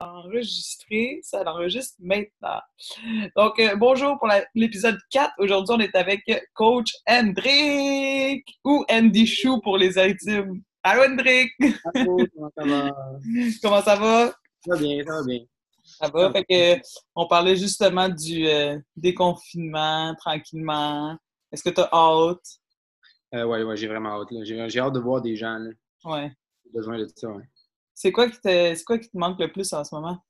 enregistré. Ça enregistre maintenant. Donc, euh, bonjour pour l'épisode 4. Aujourd'hui, on est avec coach Hendrik ou Andy Chou pour les intimes. Allô, Hendrik! Allô, comment ça va? comment ça va? Ça va bien, ça va bien. Ça va? Fait que, on parlait justement du euh, déconfinement, tranquillement. Est-ce que tu as hâte? Euh, oui, ouais, j'ai vraiment hâte. J'ai hâte de voir des gens. Là. Ouais. J'ai besoin de ça, ouais. C'est quoi, qui te, quoi qui te manque le plus en ce moment?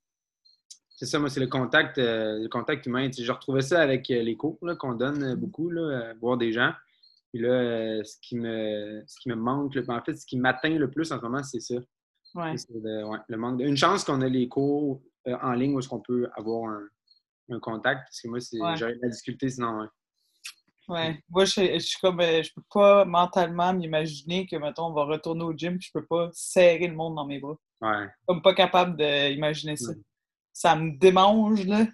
C'est ça, moi, c'est le contact, euh, le contact humain. je retrouvais ça avec euh, les cours qu'on donne euh, beaucoup, là, voir des gens. Puis là, ce, qui me, ce qui me manque, en fait, ce qui m'atteint le plus en ce moment, c'est ça. Ouais. Le, manque Une chance qu'on a les cours en ligne où est-ce qu'on peut avoir un, contact. Parce que moi, j'aurais de la difficulté sinon. Ouais. Moi, je, suis comme, euh, je peux pas mentalement m'imaginer que, mettons, on va retourner au gym puis je peux pas serrer le monde dans mes bras. Ouais. Comme pas capable d'imaginer ça. Ça me démange, là.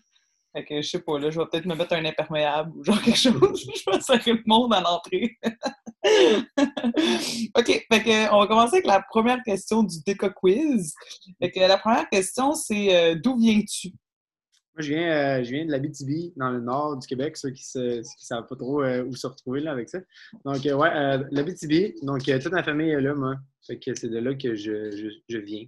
Fait que, je sais pas, là, je vais peut-être me mettre un imperméable ou genre quelque chose. je vais serrer le monde à l'entrée. OK, fait que, on va commencer avec la première question du Deca Quiz. Fait que la première question, c'est euh, d'où viens-tu? Moi, je viens, euh, je viens de la BTB, dans le nord du Québec, ceux qui ne savent pas trop euh, où se retrouver là, avec ça. Donc, euh, ouais, la BTB. Donc, toute ma famille est là, moi. Fait que c'est de là que je, je, viens.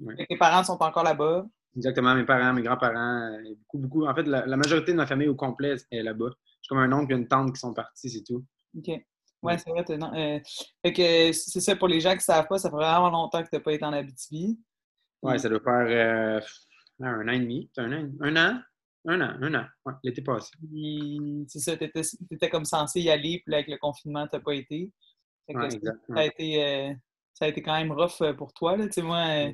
Ouais. Tes parents sont encore là-bas? Exactement, mes parents, mes grands-parents, beaucoup, beaucoup. En fait, la, majorité de ma famille au complet est là-bas. J'ai comme un oncle et une tante qui sont partis, c'est tout. OK. Ouais, c'est vrai. Fait que c'est ça, pour les gens qui ne savent pas, ça fait vraiment longtemps que tu n'as pas été en Abitibi. Ouais, ça doit faire un an et demi. Un an, un an, un an, un an. Ouais, l'été passé. C'est ça, tu étais, comme censé y aller, puis avec le confinement, tu n'as pas été. Ouais, ça, a été euh, ça a été quand même rough euh, pour toi. Là. Moi, euh,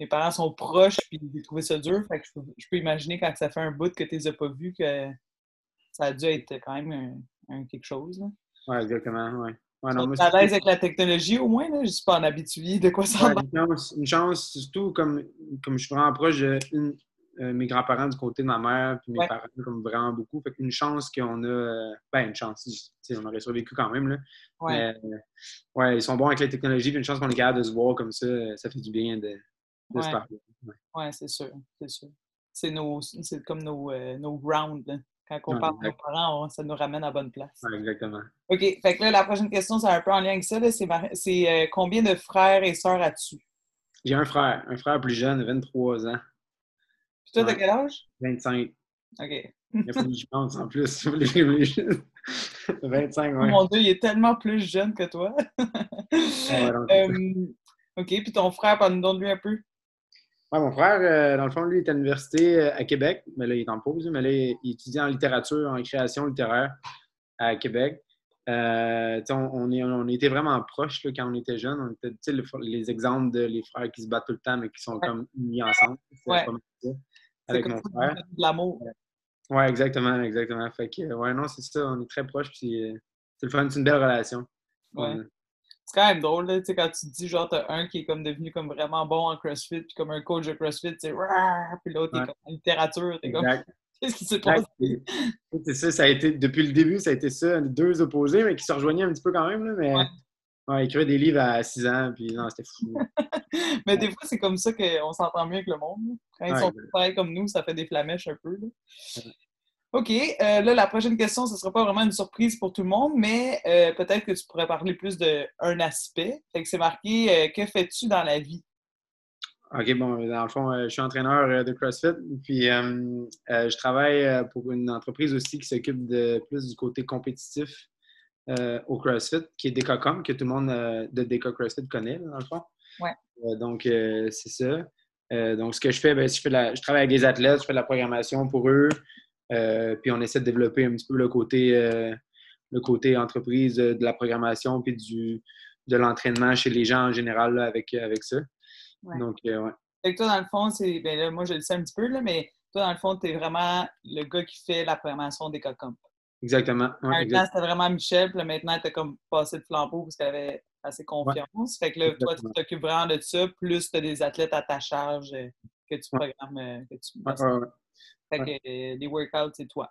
mes parents sont proches, puis j'ai trouvé ça dur. Fait que je, peux, imaginer quand ça fait un bout que tu les as pas vus que ça a dû être quand même un, quelque chose. Oui, exactement. Ouais. Ouais, non, à l'aise avec la technologie au moins, là? je ne suis pas en habitué de quoi ça ouais, une, chance, une chance, surtout comme, comme je suis vraiment proche de euh, mes grands-parents du côté de ma mère, puis mes parents, comme vraiment beaucoup. Fait une chance qu'on a. Euh, ben, une chance. On aurait survécu quand même. Là. Ouais. Ouais, ils sont bons avec la technologie, puis une chance qu'on est capable de se voir comme ça, ça fait du bien de, de se parler. Ouais, c'est sûr. C'est sûr. C'est comme nos, euh, nos grounds. Quand on parle de nos parents, ça nous ramène à bonne place. Exactement. OK. Fait que là, la prochaine question, c'est un peu en lien avec ça. C'est euh, combien de frères et sœurs as-tu? J'ai un frère, un frère plus jeune, 23 ans. Puis toi, t'as quel âge? 25. OK. Il faut que je pense en plus. 25, oui. Mon Dieu, il est tellement plus jeune que toi. Euh, OK. Puis ton frère, parle-nous de lui un peu mon frère, euh, dans le fond, lui, il est à l'université euh, à Québec, mais là, il est en pause, mais là, il étudie en littérature, en création littéraire à Québec. Euh, on, on, était vraiment proches là, quand on était jeunes. On était les exemples de les frères qui se battent tout le temps, mais qui sont comme mis ensemble. Ouais. avec mon frère. De l'amour. Oui, exactement, exactement. Fait que, ouais, non, c'est ça, on est très proches, puis c'est le fun, c'est une belle relation. Ouais c'est quand même drôle, là, quand tu te dis, genre, t'as un qui est comme devenu comme vraiment bon en CrossFit, puis comme un coach de CrossFit, tu puis l'autre est comme en littérature, t'es comme, qu'est-ce qui s'est passé? C'est ça, ça a été, depuis le début, ça a été ça, deux opposés, mais qui se rejoignaient un petit peu quand même, là, mais... Ouais. écrire des livres à 6 ans, puis non, c'était fou. mais des fois, c'est comme ça qu'on s'entend mieux avec le monde. Quand ils sont pareils comme nous, ça fait des flamèches un peu. Là. OK. Euh, là, la prochaine question, ce ne sera pas vraiment une surprise pour tout le monde, mais euh, peut-être que tu pourrais parler plus d'un aspect. Fait que c'est marqué euh, Que fais-tu dans la vie? OK, bon, dans le fond, je suis entraîneur de CrossFit, puis je travaille pour une entreprise aussi qui s'occupe de plus du côté compétitif au CrossFit, qui est Decacom, que tout le monde de Deca CrossFit connaît, dans le fond. Ouais. donc, c'est ça. donc, ce que je fais, ben, je, fais la, je travaille avec des athlètes, je fais de la programmation pour eux. Euh, puis on essaie de développer un petit peu le côté, euh, le côté entreprise de la programmation puis du, de l'entraînement chez les gens en général avec, avec ça. Donc, euh, ouais. Fait que toi, dans le fond, c'est. Ben là, moi, je le sais un petit peu, là, mais toi, dans le fond, tu es vraiment le gars qui fait la programmation des COCOM. Exactement. Ouais, un temps, c'était vraiment Michel, puis maintenant, tu as comme passé de flambeau parce qu'elle avait assez confiance. Fait que là, toi, tu t'occupes vraiment de ça, plus tu as des athlètes à ta charge que tu programmes. Que tu... Ouais, fait que les workouts, c'est toi.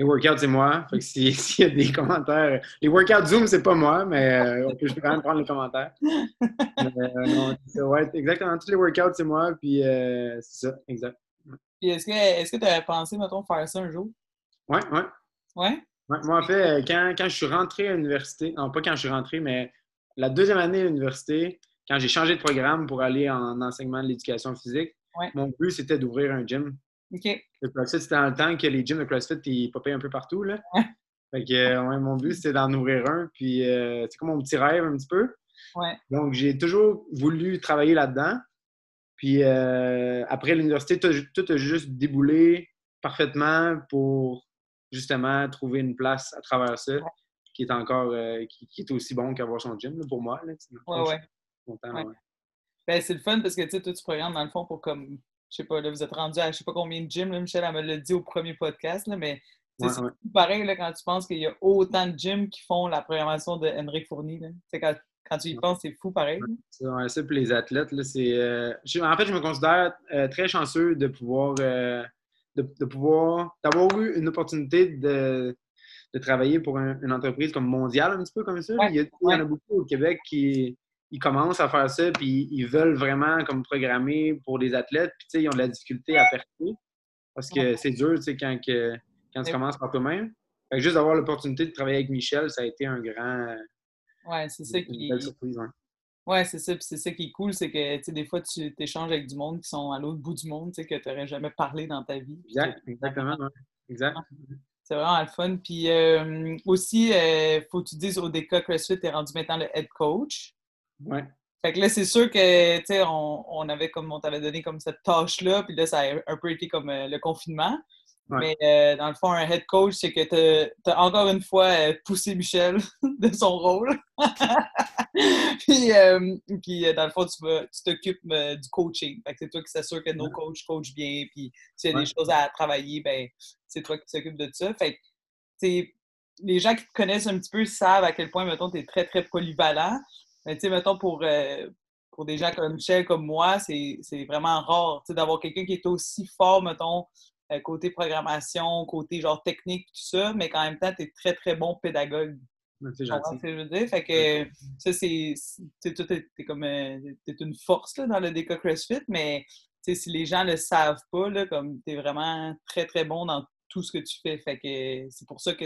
Les workouts, c'est moi. Fait que s'il y a des commentaires. Les workouts Zoom, c'est pas moi, mais euh, on peut quand même prendre les commentaires. euh, non, ouais, exactement. Tous les workouts, c'est moi. Puis euh, c'est ça, exact. Puis est-ce que tu avais pensé, mettons, faire ça un jour? Ouais, ouais. Ouais? ouais moi, en fait, euh, quand, quand je suis rentré à l'université, non, pas quand je suis rentré, mais la deuxième année à l'université, quand j'ai changé de programme pour aller en enseignement de l'éducation physique, mon but, c'était d'ouvrir un gym. Le CrossFit, c'était dans le temps que les gyms de CrossFit, ils popaient un peu partout. Là. Fait que, euh, mon but, c'était d'en ouvrir un. Puis, euh, c'est comme mon petit rêve un petit peu. Ouais. Donc, j'ai toujours voulu travailler là-dedans. Puis, euh, après l'université, tout, a juste déboulé parfaitement pour justement trouver une place à travers ça qui est encore qui, est aussi bon qu'avoir son gym pour moi. Là, ouais, ouais. Ben, c'est le fun parce que tu sais, toi, tu programmes dans le fond pour comme, je sais pas, là, vous êtes rendu à je sais pas combien de gyms, là, Michel, elle me l'a dit au premier podcast, là, mais c'est pareil là, quand tu penses qu'il y a autant de gyms qui font la programmation de Henrik Fournier. Quand, quand tu y penses, c'est fou pareil. Ouais, ça, pour les athlètes, là, c'est. Euh, en fait, je me considère euh, très chanceux de pouvoir. Euh, de, pouvoir. d'avoir eu une opportunité de, de travailler pour une entreprise comme mondiale, un petit peu comme ça. il, y en a beaucoup au Québec qui ils commencent à faire ça, puis ils veulent vraiment comme programmer pour des athlètes, puis tu sais, ils ont de la difficulté à percer parce que c'est dur, tu sais, quand, que, quand tu commences par toi-même. juste d'avoir l'opportunité de travailler avec Michel, ça a été un grand. Ouais, c'est ça qui. Une belle surprise, ouais. Ouais, c'est ça. Puis c'est ça qui est cool, c'est que, tu sais, des fois, tu échanges avec du monde qui sont à l'autre bout du monde, tu sais, que tu n'aurais jamais parlé dans ta vie. Exact, exactement, ouais. Exact. C'est vraiment le fun. Puis euh, aussi, il euh, faut que tu dises au DK CrossFit, tu es rendu maintenant le head coach. Ouais. Fait que là, c'est sûr que, tu sais, on, on, avait comme, on t'avait donné comme cette tâche-là, puis là, ça a un peu été comme euh, le confinement. Mais euh, dans le fond, un head coach, c'est que tu as, encore une fois euh, poussé Michel de son rôle. puis, puis, dans le fond, tu t'occupes du coaching. Fait que c'est toi qui s'assure que nos coachs coachent bien. Puis s'il y a des choses à travailler, ben c'est toi qui t'occupes de ça. Fait que, les gens qui te connaissent un petit peu savent à quel point, mettons, tu es très, très polyvalent. Mais tu sais, mettons, pour, euh, pour des gens comme Michel, comme moi, c'est vraiment rare d'avoir quelqu'un qui est aussi fort, mettons, euh, côté programmation, côté genre technique, tout ça, mais qu'en même temps, tu es très, très bon pédagogue. C'est gentil. Ce que je veux dire? Fait que ça, c'est. Est, comme. Euh, t'es une force là, dans le DK CrossFit, mais si les gens ne le savent pas, là, comme tu es vraiment très, très bon dans tout ce que tu fais. Fait que c'est pour ça que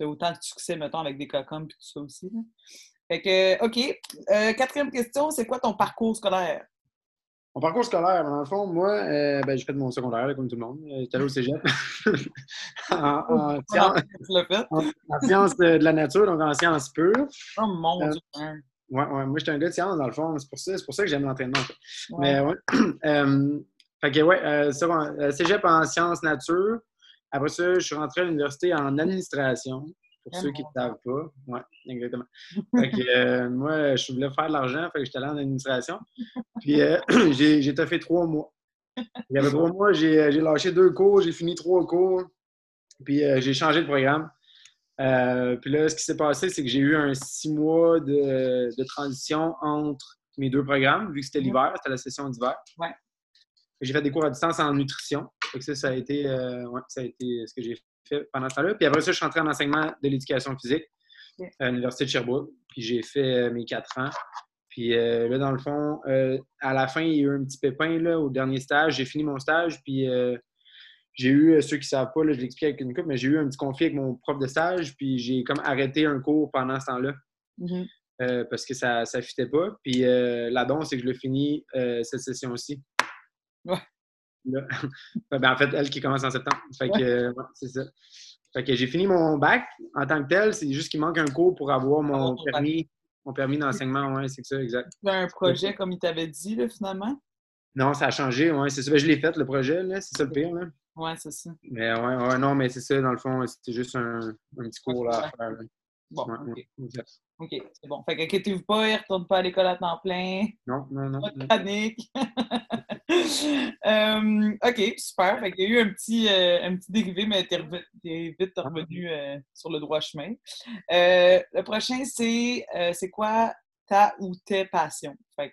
tu autant de succès, mettons, avec des cocons et tout ça aussi. Fait que, OK. Euh, quatrième question, c'est quoi ton parcours scolaire? Mon parcours scolaire, dans le fond, moi, euh, ben, j'ai fait mon secondaire, comme tout le monde. Euh, j'étais allé au cégep. en, en, sciences, de la nature, donc en sciences pures. Oh mon Dieu! Ouais, ouais, moi, j'étais un gars de sciences, dans le fond. C'est pour ça, pour ça que j'aime l'entraînement. Mais ouais. fait que, ouais, cégep en sciences nature. Après ça, je suis rentré à l'université en administration, pour ceux qui ne savent pas. Oui, exactement. Fait que, euh, moi, je voulais faire de l'argent, fait que j'étais allé en administration. Puis euh, j'ai fait trois mois. Il y avait trois mois, j'ai lâché deux cours, j'ai fini trois cours, puis euh, j'ai changé de programme. puis là, ce qui s'est passé, c'est que j'ai eu un six mois de, de, transition entre mes deux programmes, vu que c'était l'hiver, c'était la session d'hiver. Ouais. J'ai fait des cours à distance en nutrition. ça, ça a été, euh, ça a été ce que j'ai fait pendant ce temps-là. Puis après ça, je suis entré en enseignement de l'éducation physique à l'Université de Sherbrooke. Puis j'ai fait euh, mes quatre ans. Puis euh, là, dans le fond, à la fin, il y a eu un petit pépin là, au dernier stage. J'ai fini mon stage, puis j'ai eu, ceux qui ne savent pas, là, je l'explique avec une coupe, mais j'ai eu un petit conflit avec mon prof de stage, puis j'ai comme arrêté un cours pendant ce temps-là. Mm-hmm. parce que ça ne fitait pas. Puis la don, c'est que je le finis cette session-ci. Ouais. ben, en fait, elle qui commence en septembre. Fait que, c'est ça. Fait que j'ai fini mon bac en tant que tel. C'est juste qu'il manque un cours pour avoir mon permis, mon permis d'enseignement. Ouais, c'est ça, exact. Tu un projet comme il t'avait dit, là, finalement? Non, ça a changé. C'est ça. Ben, je l'ai fait, le projet. Là. C'est ça le pire. Là. Ouais, c'est ça. Mais ouais, ouais, non, mais c'est ça, dans le fond, c'était juste un, un petit cours là, à faire. Bon, OK. OK, c'est bon. Fait qu'inquiétez-vous pas, il ne retourne pas à l'école à temps plein. Non, non, non. Pas de panique. Euh, OK, super. Fait qu'il y a eu un petit, euh, un petit dérivé, mais tu es, vite revenu euh, sur le droit chemin. le prochain, c'est c'est quoi ta ou tes passions? Fait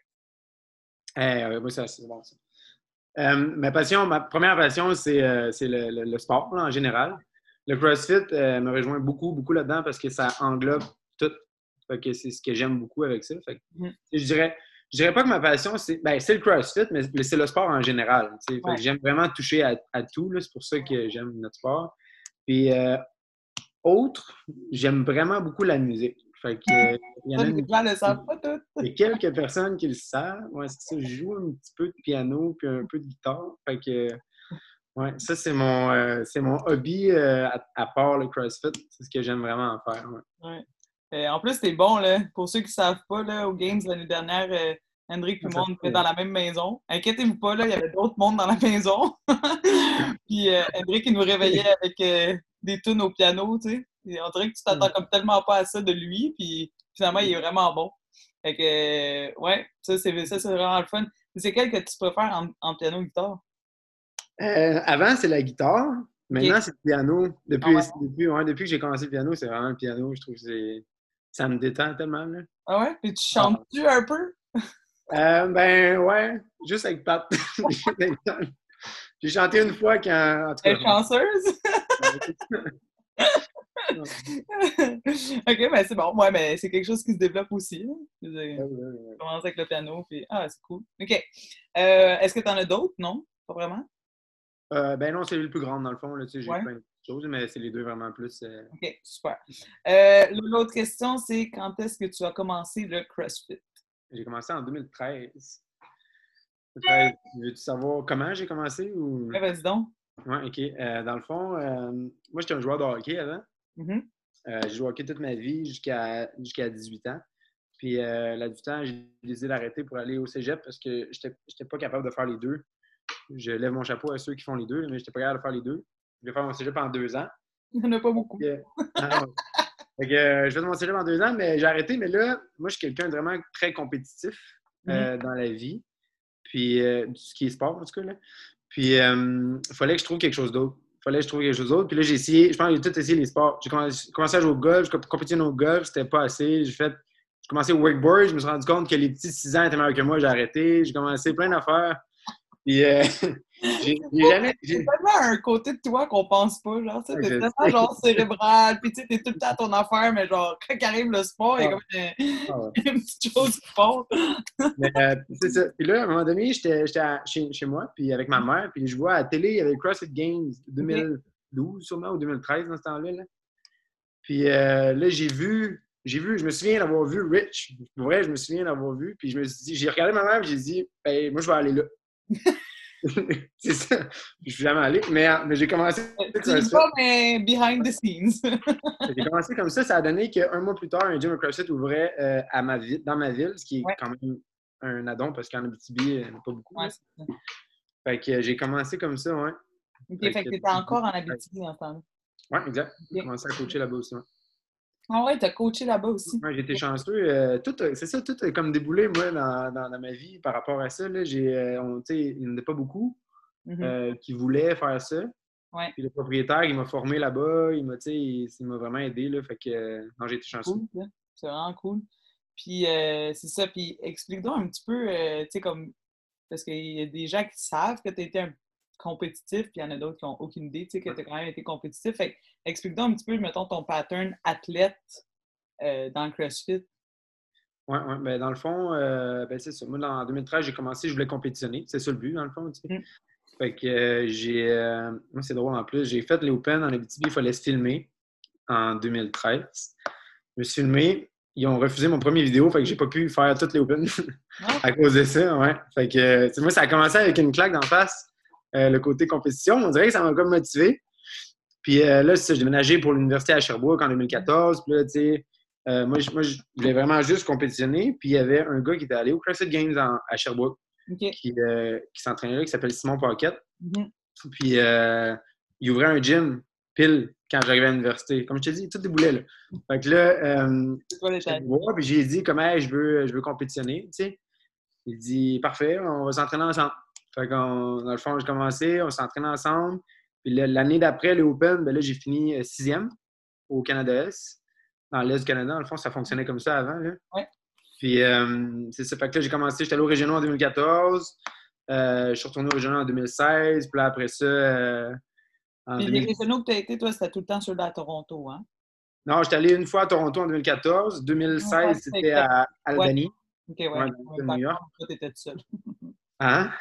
eh, moi, c'est bon, ça. Ma passion, ma première passion, c'est euh, le, sport en général. Le CrossFit me rejoint beaucoup, beaucoup là-dedans parce que ça englobe tout. c'est ce que j'aime beaucoup avec ça. Mm. Je dirais, je dirais pas que ma passion, c'est ben, le CrossFit, mais c'est le sport en général. J'aime vraiment toucher à, tout. C'est pour ça que j'aime notre sport. Puis, autre, j'aime vraiment beaucoup la musique. Fait que, il y en a une, quelques personnes qui le savent. Ouais, c'est ça. Je joue un petit peu de piano puis un peu de guitare. Fait que, ouais, ça, c'est mon, euh, c'est mon hobby euh, à, part le CrossFit. C'est ce que j'aime vraiment faire. Ouais. en plus, t'es bon, là. Pour ceux qui ne savent pas, là, aux Games l'année dernière, euh, Hendrik et monde étaient dans la même maison. Inquiétez-vous pas, là, il y avait d'autres mondes dans la maison. puis Hendrik, il nous réveillait avec des tunes au piano, tu sais. On dirait que tu t'attends mm. comme tellement pas à ça de lui, puis finalement, il est vraiment bon. Fait que, ouais, ça, c'est vraiment le fun. C'est quel que tu préfères en, en piano guitare? Euh, avant, c'est la guitare. Maintenant, c'est le piano. Depuis, ah depuis, ouais, depuis que j'ai commencé le piano, c'est vraiment le piano. Je trouve que ça me détend tellement. Là. Ah ouais? Puis tu chantes-tu un peu? Euh, ben ouais, juste avec Pat. j'ai chanté une fois quand. Elle est chanceuse? ok, ben c'est bon. Ouais, mais c'est quelque chose qui se développe aussi. Je commence avec le piano, puis ah, c'est cool. OK. Euh, est-ce que tu en as d'autres? Non? Pas vraiment? Euh, ben non, c'est le plus grand dans le fond. J'ai plein de choses, mais c'est les deux vraiment plus. Euh, OK, super. L'autre question, c'est quand est-ce que tu as commencé le CrossFit? J'ai commencé en 2013. Veux-tu savoir comment j'ai commencé? Ou... vas-y donc. Oui, OK. dans le fond, moi, j'étais un joueur de hockey avant. Mm-hmm. Euh, j'ai joué au hockey toute ma vie jusqu'à jusqu'à 18 ans. Puis euh, là, du temps, j'ai décidé d'arrêter pour aller au cégep parce que je n'étais pas capable de faire les deux. Je lève mon chapeau à ceux qui font les deux, mais je n'étais pas capable de faire les deux. Je vais faire mon cégep en deux ans. Il n'y en a pas beaucoup. Ah, euh, je fais mon cégep en deux ans, mais j'ai arrêté. Mais là, moi, je suis quelqu'un de vraiment très compétitif mm-hmm. dans la vie. Puis, ce qui est sport, en tout cas. Là. Puis, il fallait que je trouve quelque chose d'autre fallait que je trouve quelque chose d'autre. Puis là, j'ai essayé, je pense que j'ai tout essayé les sports. J'ai commencé à jouer au golf, je compétitionner au golf, c'était pas assez. J'ai fait, j'ai commencé au wakeboard, je me suis rendu compte que les petits 6 ans étaient meilleurs que moi, j'ai arrêté. J'ai commencé plein d'affaires. Puis, euh, j'ai jamais. C'est tellement un côté de toi qu'on pense pas, genre, tu sais, t'es tellement genre cérébral, puis tu sais, t'es tout le temps à ton affaire, mais genre, quand arrive le sport, il y a ah. comme une, ah petite chose qui font. mais euh, c'est ça. Puis là, à un moment donné, j'étais chez, chez, moi, puis avec ma mère, puis je vois à la télé, il y avait CrossFit Games 2012, sûrement, ou 2013 dans ce temps-là. Là. Puis euh, là, j'ai vu j'ai vu, je me souviens d'avoir vu Rich. Pour vrai, je me souviens d'avoir vu. Puis je me suis dit, j'ai regardé ma mère j'ai dit, ben, moi, je vais aller là. c'est ça. Je suis jamais allé, mais, mais j'ai commencé. Tu pas, mais behind the scenes. j'ai commencé comme ça. Ça a donné qu'un mois plus tard, un gym CrossFit ouvrait euh, à ma ville, dans ma ville, ce qui est quand même un addon parce qu'en Abitibi, il n'y en a pas beaucoup. Ouais, fait que j'ai commencé comme ça, ouais. OK, fait, que tu étais encore en Abitibi en temps Oui, exact. J'ai commencé à coacher là-bas aussi. Ah ouais, tu as coaché là-bas aussi. Ouais, j'étais chanceux. Euh, tout, c'est ça, tout a comme déboulé, moi, dans, dans, ma vie par rapport à ça. Là, j'ai, euh, il n'y en a pas beaucoup mm-hmm. euh, qui voulaient faire ça. Ouais. Puis le propriétaire, il m'a formé là-bas, il m'a, il, m'a vraiment aidé. Là, fait que non, j'ai été chanceux. c'est vraiment cool. Puis c'est ça, puis explique-nous un petit peu, tu sais, comme, parce qu'il y a des gens qui savent que tu étais un compétitif, puis il y en a d'autres qui n'ont aucune idée, tu sais, que tu as quand même été compétitif. Fait explique-nous un petit peu, mettons, ton pattern athlète euh, dans le CrossFit. Oui, ouais, ben, dans le fond, euh, ben, c'est ça. Moi, en 2013, j'ai commencé, je voulais compétitionner. C'est ça le but, dans le fond. Tu sais. Mm. Fait que euh, j'ai. moi, c'est drôle en plus. J'ai fait les Open en Abitibi, il fallait se filmer en 2013. Je me suis filmé. Ils ont refusé mon premier vidéo, fait que j'ai pas pu faire toutes les Open à cause de ça, ouais. Fait que, moi, ça a commencé avec une claque d'en face. Euh, le côté compétition. On dirait que ça m'a comme motivé. Puis euh, là, j'ai déménagé pour l'université à Sherbrooke en 2014. Puis là, tu sais, euh, moi, je, moi, je voulais vraiment juste compétitionner. Puis il y avait un gars qui était allé au CrossFit Games à Sherbrooke, qui, s'entraînait là, qui s'appelle Simon Pocket. Mm-hmm. Puis il ouvrait un gym pile quand j'arrivais à l'université. Comme je te dis, tout déboulait là. Fait que là, puis j'ai dit comment je veux, je veux compétitionner, tu sais. Il dit parfait, on va s'entraîner ensemble. Fait qu'on, dans le fond, j'ai commencé, on s'entraîne ensemble. Puis l'année d'après, le Open, ben là, j'ai fini euh, sixième au Canada-S, dans l'Est du Canada. Dans le fond, ça fonctionnait comme ça avant. Là. Ouais. Puis euh, c'est ça. Fait que là, j'ai commencé, j'étais allé au régional en 2014. je suis retourné au régional en 2016. Puis là, après ça, en les régionaux que tu as été, toi, c'était tout le temps sur à Toronto, hein? Non, j'étais allé une fois à Toronto en 2014. 2016, c'était à Albany. OK, ouais. ouais New York. Toi, tu étais seul. Hein?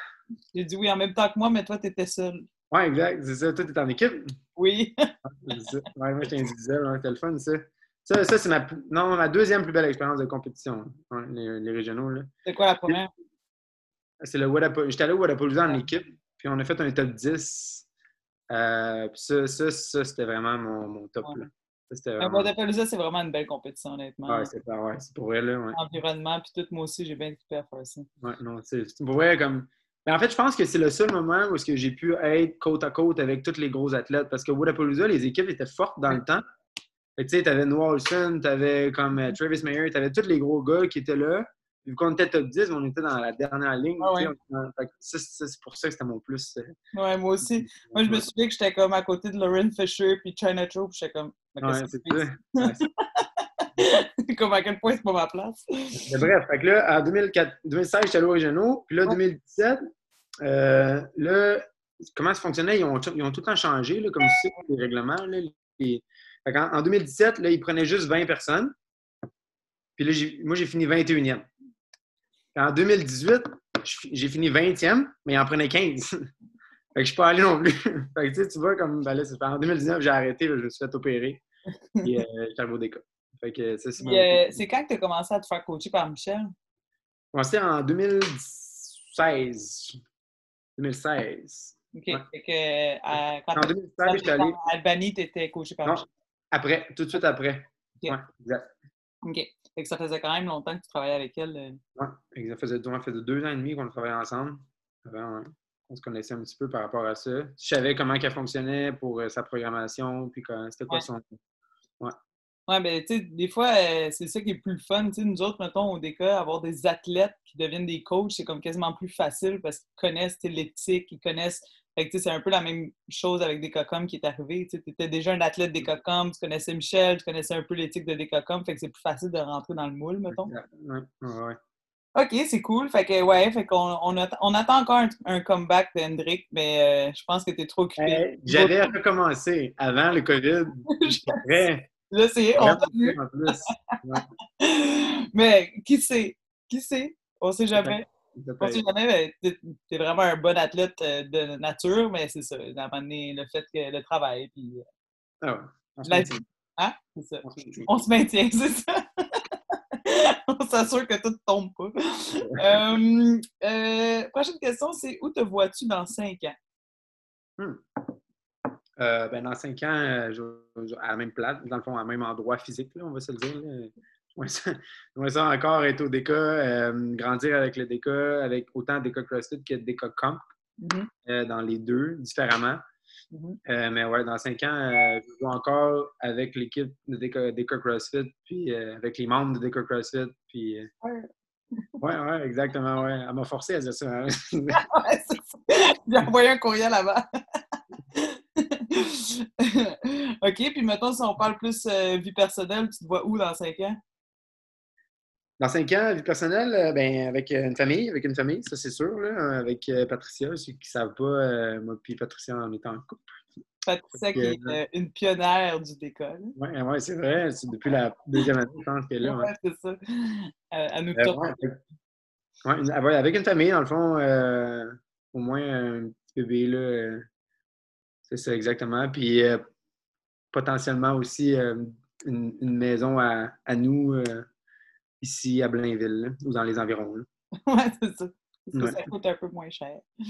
J'ai dit oui en même temps que moi, mais toi, tu étais seul. Oui, exact. C'est ça. Toi, tu es en équipe? Oui. ouais, moi, j'étais individuel. C'était le fun, ça. Ça, ça c'est ma, non, ma deuxième plus belle expérience de compétition, les, les, régionaux. C'est quoi la première? C'est le Wadapalooza. J'étais allé au Wadapalooza en équipe, puis on a fait un top 10. Euh, puis ça, ça, ça c'était vraiment mon, mon top. Ouais. Vraiment... Wadapalooza, c'est vraiment une belle compétition, honnêtement. Ouais, c'est ouais, pour vrai, là. Ouais. Environnement, puis tout, moi aussi, j'ai bien équipé à faire ça. Ouais, non, c'est pour vrai, comme. Mais en fait, je pense que c'est le seul moment où j'ai pu être côte à côte avec tous les gros athlètes. Parce que Wadapalooza, les équipes étaient fortes dans le temps. Tu sais, t'avais Noah Olsen, t'avais comme euh, Travis Mayer, t'avais tous les gros gars qui étaient là. Vu qu'on était top 10, on était dans la dernière ligne. Ah c'est pour ça que c'était mon plus. Euh. Ouais, moi aussi. Moi, je me souviens que j'étais comme à côté de Lauren Fisher puis China Troop. J'étais comme. Ouais, c'est ça. comme à quel point c'est pas ma place? Bref, fait que là, en 2004, 2016, j'étais allé au régionaux. Puis là, 2017, euh, là, comment ça fonctionnait? Ils ont, ils ont tout le temps changé, là, comme tu sais, les règlements. Là, les, en, 2017, là, ils prenaient juste 20 personnes. Puis là, moi, j'ai fini 21e. En 2018, j'ai fini 20e, mais ils en prenaient 15. fait que je suis pas allé non plus. fait que tu vois, comme ben là, en 2019, j'ai arrêté, je me suis fait opérer. Et euh, beau déco. Fait que c'est euh, C'est quand que tu as commencé à te faire coacher par Michel? J'ai commencé en 2016. 2016. OK. Fait que, euh, quand en 2016, j'étais allé. À Albanie, tu étais coaché par Michel? Après, tout de suite après. OK. Ouais, exact. OK. Fait que ça faisait quand même longtemps que tu travaillais avec elle. Euh. Oui, ça faisait, ça faisait deux ans et demi qu'on travaillait ensemble. on se connaissait un petit peu par rapport à ça. Je savais comment elle fonctionnait pour euh, sa programmation, puis c'était quoi son. Ouais. Ouais, ben, tu sais, des fois, euh, c'est ça qui est plus fun. Tu sais, nous autres, mettons, au DK, avoir des athlètes qui deviennent des coachs, c'est comme quasiment plus facile parce qu'ils connaissent l'éthique, ils connaissent fait que c'est un peu la même chose avec Decocom qui est arrivé. Tu étais déjà un athlète Decocom, tu connaissais Michel, tu connaissais un peu l'éthique de Decocom, fait que c'est plus facile de rentrer dans le moule, mettons. Ouais, ouais. OK, c'est cool. Fait que, ouais, fait qu'on on, on attend encore un, comeback d'Hendrick, mais euh, je pense que tu es trop occupé. J'avais recommencé avant le COVID. Là, c'est on mais qui sait? Qui sait? On sait jamais. On sait jamais, tu es vraiment un bon athlète euh, de nature, mais c'est ça, à le fait que le travail, puis... Euh, ah ouais, on se maintient. Hein? C'est ça. On se maintient, c'est ça. on s'assure que tout ne tombe pas. Euh, euh, prochaine question, c'est où te vois-tu dans cinq ans? Hmm. Euh, ben dans cinq ans, à la même place, dans le fond, à même endroit physique, là, on va se le dire. J'aimerais ça, encore être au DECA, euh, grandir avec le DECA, avec autant DECA CrossFit que DECA Comp, mm-hmm. euh, dans les deux, différemment. Mm-hmm. Euh, mais ouais, dans cinq ans, je joue encore avec l'équipe de DECA, CrossFit, puis avec les membres de DECA CrossFit, puis... Ouais. ouais, exactement, ouais. Elle m'a forcé à dire ça. Hein. J'ai envoyé un courriel là-bas. OK, puis maintenant, si on parle plus vie personnelle, tu te vois où dans cinq ans? Dans cinq ans, vie personnelle, euh, ben, avec euh, une famille, avec une famille, ça c'est sûr, là, avec euh, Patricia, ceux qui ne savent pas, moi puis Patricia, on est en couple. Patricia qui est une pionnière du décolle. Oui, ouais, c'est vrai. C'est depuis la deuxième année, je pense qu'elle est là. Oui, c'est ça. à nous euh, ouais, avec une famille, dans le fond, au moins un petit bébé, là. C'est ça, exactement. Puis potentiellement aussi une, une, maison à, à nous ici à Blainville ou dans les environs. Oui, c'est ça. Ça coûte un peu moins cher.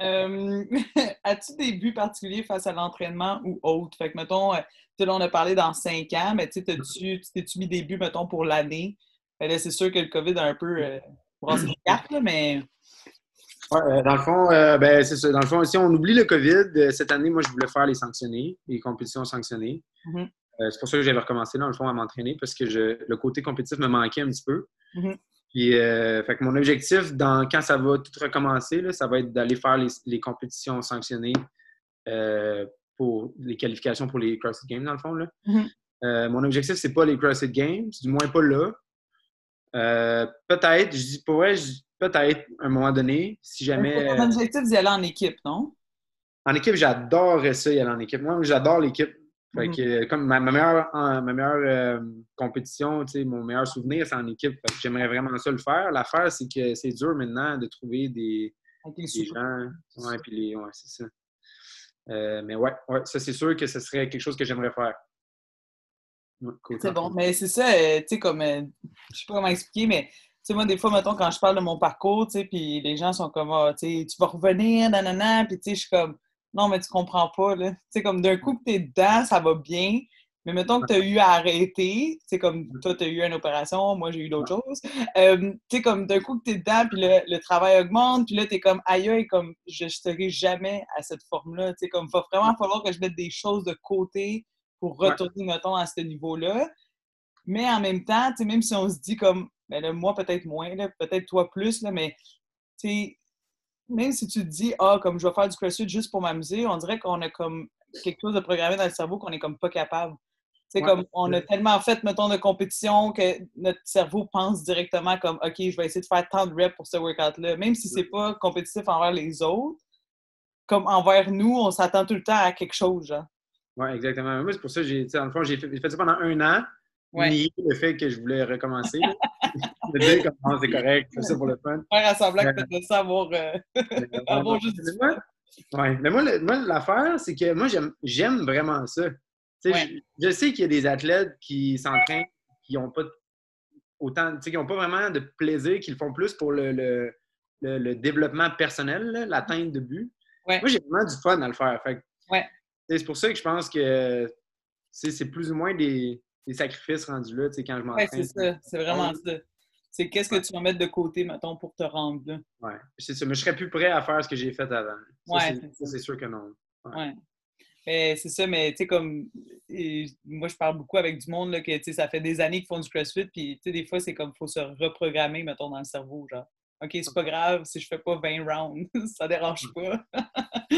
Euh, as-tu des buts particuliers face à l'entraînement ou autre? Fait que, mettons, euh, là, on a parlé dans cinq ans, mais tu t'es-tu mis des buts, mettons, pour l'année? C'est sûr que le COVID a un peu euh, brassé les cartes, mais. Ouais, dans le fond, ben, c'est ça. Dans le fond, si on oublie le COVID, cette année, moi, je voulais faire les sanctionnés, les compétitions sanctionnées. Euh, c'est pour ça que j'avais recommencé, dans le fond, à m'entraîner parce que le côté compétitif me manquait un petit peu. Mm-hmm. Puis, euh, fait que mon objectif, dans, quand ça va tout recommencer, là, ça va être d'aller faire les, compétitions sanctionnées euh, pour les qualifications pour les CrossFit Games, dans le fond. Là. Mm-hmm. mon objectif, c'est pas les CrossFit Games, du moins pas là. Peut-être, je dis pas, ouais, peut-être, à un moment donné, si jamais. Ton objectif d'y aller en équipe, non? En équipe, j'adorerais ça, y aller en équipe. Moi, j'adore l'équipe. Fait mm-hmm. que, comme ma, meilleure, ma meilleure euh, compétition, mon meilleur souvenir, c'est en équipe. j'aimerais vraiment ça le faire. L'affaire, c'est que c'est dur maintenant de trouver des, des gens. Ouais, puis les, ouais, c'est ça. Euh, mais ouais, ouais, ça, c'est sûr que ce serait quelque chose que j'aimerais faire. C'est bon, mais c'est ça, euh, tu sais, comme, je sais pas comment expliquer, mais tu sais, moi, des fois, mettons, quand je parle de mon parcours, tu sais, puis les gens sont comme, ah, tu sais, tu vas revenir, nanana, puis tu sais, je suis comme, non, mais tu comprends pas, là. Tu sais, comme d'un coup que t'es dedans, ça va bien, mais mettons que tu as eu à arrêter, c'est comme toi, tu as eu une opération, moi, j'ai eu d'autres choses. Euh, tu sais, comme d'un coup que tu es dedans, puis le, travail augmente, puis là, tu es comme aïe, comme je ne serai jamais à cette forme-là. Tu sais, comme il va vraiment falloir que je mette des choses de côté pour retourner, mettons, à ce niveau-là. Mais en même temps, tu sais, même si on se dit comme, ben là, moi, peut-être moins, peut-être toi plus, là, mais tu sais, même si tu te dis, ah, comme je vais faire du crossfit juste pour m'amuser, on dirait qu'on a comme quelque chose de programmé dans le cerveau qu'on est comme pas capable. C'est comme, on a tellement fait, mettons, de compétition que notre cerveau pense directement comme, OK, je vais essayer de faire tant de reps pour ce workout-là. Même si c'est pas compétitif envers les autres, comme envers nous, on s'attend tout le temps à quelque chose, genre. Oui, exactement. Moi, c'est pour ça que j'ai, fond, j'ai fait, fait, ça pendant un an. Ouais. le fait que je voulais recommencer. me dire comment c'est correct, c'est ça pour le fun. Faire assembler que tu ça avoir, euh... avoir juste Ouais. Mais moi, l'affaire, c'est que moi, j'aime vraiment ça. Je, sais qu'il y a des athlètes qui s'entraînent, qui n'ont pas autant, qui n'ont pas vraiment de plaisir, qui le font plus pour le, le, le, développement personnel, l'atteinte de but. Moi, j'ai vraiment du fun à le faire. C'est pour ça que je pense que c'est plus ou moins des, des sacrifices rendus là quand je m'entraîne. Oui, c'est ça. C'est vraiment ça. C'est qu'est-ce que tu vas mettre de côté, mettons, pour te rendre là? Oui, c'est ça. Mais je serais plus prêt à faire ce que j'ai fait avant. Oui, c'est sûr que non. Ouais. C'est ça, mais tu sais, comme moi, je parle beaucoup avec du monde là, que ça fait des années qu'ils font du CrossFit, puis tu sais, des fois, c'est comme il faut se reprogrammer, mettons, dans le cerveau. Genre, OK, c'est pas grave si je fais pas 20 rounds, ça dérange mm. pas.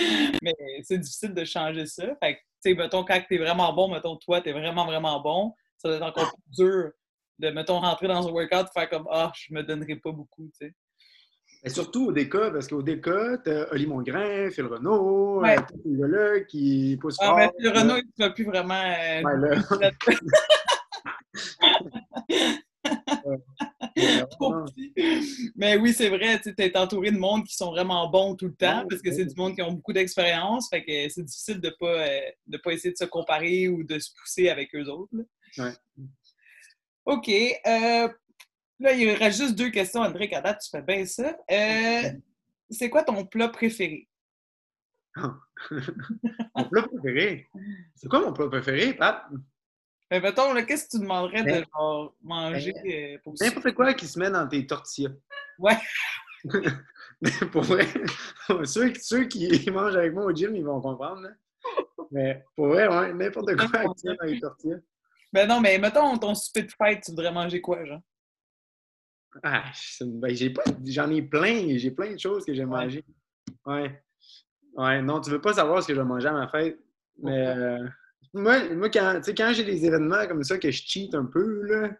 mais c'est difficile de changer ça. Fait que, tu sais, mettons, quand t'es vraiment bon, mettons, toi, t'es vraiment, vraiment bon, ça va être encore plus dur de, mettons, rentrer dans un workout et faire comme Ah, je me donnerai pas beaucoup, tu sais. Et surtout au DK, parce qu'au DK, t'as Oli Mongrain, Phil Renault, ouais. euh, là qui pousse ah, fort. Phil Renault, il ne plus vraiment. Euh, ouais, là. Mais oui, c'est vrai, tu es entouré de monde qui sont vraiment bons tout le temps parce que c'est du monde qui ont beaucoup d'expérience. Fait que c'est difficile de ne pas, euh, de pas essayer de se comparer ou de se pousser avec eux autres. Ouais. OK. Euh, Là, il y aurait juste deux questions, André, date, tu fais bien ça. Euh, c'est quoi ton plat préféré? mon plat préféré? C'est quoi mon plat préféré, Pat? Ben, mettons, qu'est-ce que tu demanderais de ben, manger ben, euh, pour N'importe quoi qui se met dans tes tortillas. Ouais. Mais pour vrai, ceux, ceux, qui mangent avec moi au gym, ils vont comprendre. Mais pour vrai, ouais, n'importe quoi qui se met dans les tortillas. Ben non, mais mettons ton souper de fête, tu voudrais manger quoi, genre? Ah, ben, j'ai pas, j'en ai plein, j'ai plein de choses que j'ai mangées. Ouais. Ouais, non, tu veux pas savoir ce que je vais manger à ma fête. Mais euh, moi, moi, quand, quand j'ai des événements comme ça que je cheat un peu, là,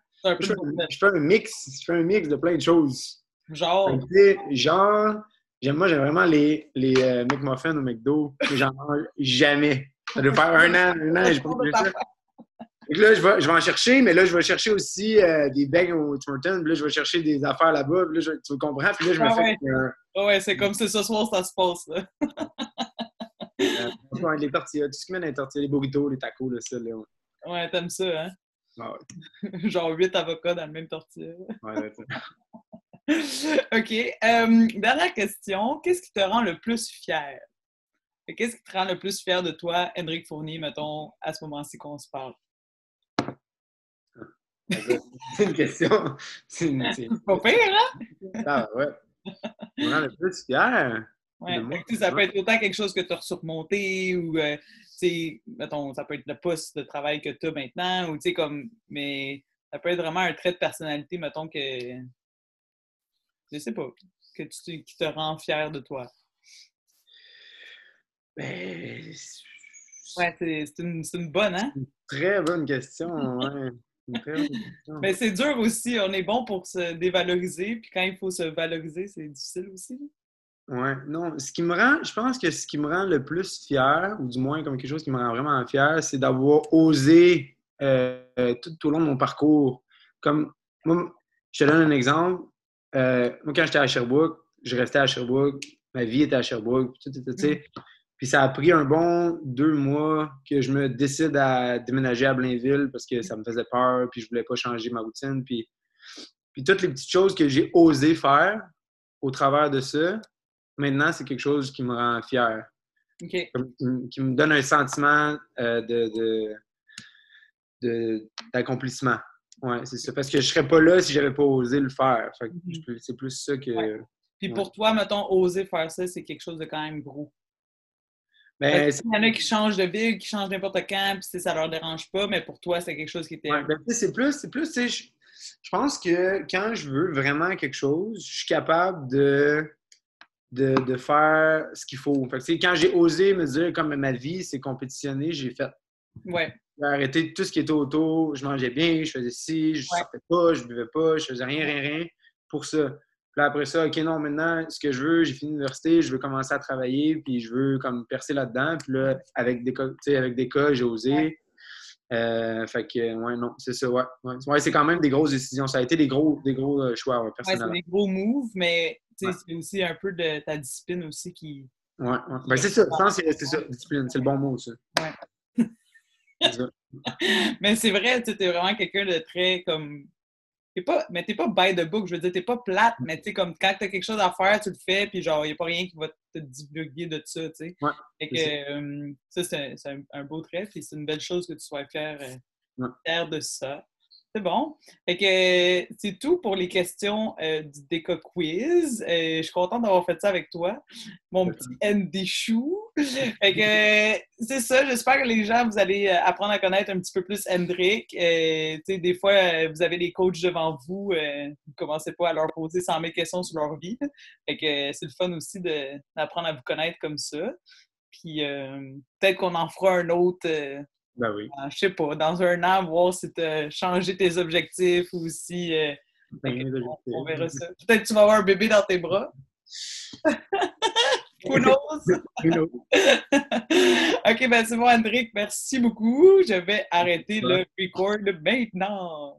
je, fais, un mix. Je fais un mix de plein de choses. Genre? genre, moi, j'aime vraiment les, les euh, McMuffins au McDo, mais j'en mange jamais. Ça doit faire un an, un an, j'ai pas ça là, je vais, je vais en chercher, mais là, je vais chercher aussi euh, des bags au Thornton. Là, je vais chercher des affaires là-bas. Là, je, tu comprends? Puis là, je me ah fais. Ah ouais c'est comme c'est ce soir, ça se passe. Là. euh, les tortillas, tout ce qui met dans les tortillas, les burritos, les tacos, là, ça. Là, ouais, ouais t'aimes ça, hein? Ah Genre 8 avocats dans le même tortilla. ouais, OK. Euh, dernière question. Qu'est-ce qui te rend le plus fier? Qu'est-ce qui te rend le plus fier de toi, Hendrik Fournier, mettons, à ce moment-ci qu'on se parle? C'est une question. C'est pas pire, hein? Ah ouais. On le plus fier? Ouais, ça peut être autant quelque chose que tu as surmonté ou euh, mettons, ça peut être le poste de travail que tu as maintenant, ou comme. Mais ça peut être vraiment un trait de personnalité, mettons, que. Je sais pas. Que tu, qui te rend fier de toi. Ben. Ouais, c'est une, une, bonne, hein? Une très bonne question, ouais. Mais c'est dur aussi. On est bon pour se dévaloriser, puis quand il faut se valoriser, c'est difficile aussi. Ouais, non. Ce qui me rend, je pense que ce qui me rend le plus fier, ou du moins comme quelque chose qui me rend vraiment fier, c'est d'avoir osé euh, tout, au long de mon parcours. Comme, moi, je te donne un exemple. Euh, moi, quand j'étais à Sherbrooke, je restais à Sherbrooke, ma vie était à Sherbrooke, tout, tout, tout, puis ça a pris un bon deux mois que je me décide à déménager à Blainville parce que ça me faisait peur, puis je voulais pas changer ma routine. Puis, puis toutes les petites choses que j'ai osé faire au travers de ça, maintenant, c'est quelque chose qui me rend fier. Qui, me donne un sentiment euh, de, d'accomplissement. ouais, c'est ça. Parce que je serais pas là si j'avais pas osé le faire. Mm-hmm. C'est plus ça que. Puis pour toi, mettons, oser faire ça, c'est quelque chose de quand même gros. Ben, il y en a qui changent de ville, qui changent n'importe quand, puis ça leur dérange pas, mais pour toi, c'est quelque chose qui était. Ouais, ben, c'est plus, c'est plus, sais, je, pense que quand je veux vraiment quelque chose, je suis capable de, de, faire ce qu'il faut. Fait quand j'ai osé me dire, comme ma vie, c'est compétitionner, j'ai fait. Ouais. J'ai arrêté tout ce qui était autour, je mangeais bien, je faisais ci, je ne sortais pas, je buvais pas, je faisais rien, rien, rien pour ça après ça, OK, non, maintenant, ce que je veux, j'ai fini l'université, je veux commencer à travailler, puis je veux comme percer là-dedans. Puis là, avec des cas, avec des cas, j'ai osé. Euh, fait que, ouais, non, c'est ça, ouais. ouais. c'est quand même des grosses décisions. Ça a été des gros, des gros euh, choix, ouais, personnellement. c'est des gros moves, mais c'est aussi un peu de ta discipline aussi qui. Ouais, ouais. Ben, c'est ça, je pense que c'est ça, discipline. C'est le bon mot, ça. Ouais. mais c'est vrai, tu es vraiment quelqu'un de très comme pas, mais t'es pas by the book, je veux dire, t'es pas plate, mais tu sais, comme quand t'as quelque chose à faire, tu le fais, puis genre, il n'y a pas rien qui va te divulguer de ça, tu sais. Ouais, et que euh, ça, c'est un, beau trait, puis c'est une belle chose que tu sois fier, euh, fier de ça. C'est bon. Fait que c'est tout pour les questions euh, du Déca Quiz. Euh, je suis contente d'avoir fait ça avec toi, mon petit Andy Chou. Fait que c'est ça. J'espère que les gens, vous allez euh, apprendre à connaître un petit peu plus Hendrik. des fois, vous avez des coachs devant vous. vous ne commencez pas à leur poser 100 000 questions sur leur vie. Fait que c'est le fun aussi d'apprendre à vous connaître comme ça. Puis peut-être qu'on en fera un autre ben oui. Euh, je sais pas, dans un an, voir si tu as changé tes objectifs ou si. Euh, on, verra ça. Peut-être que tu vas avoir un bébé dans tes bras. Who knows? ok, ben c'est bon, Andrick. Merci beaucoup. Je vais arrêter le record maintenant.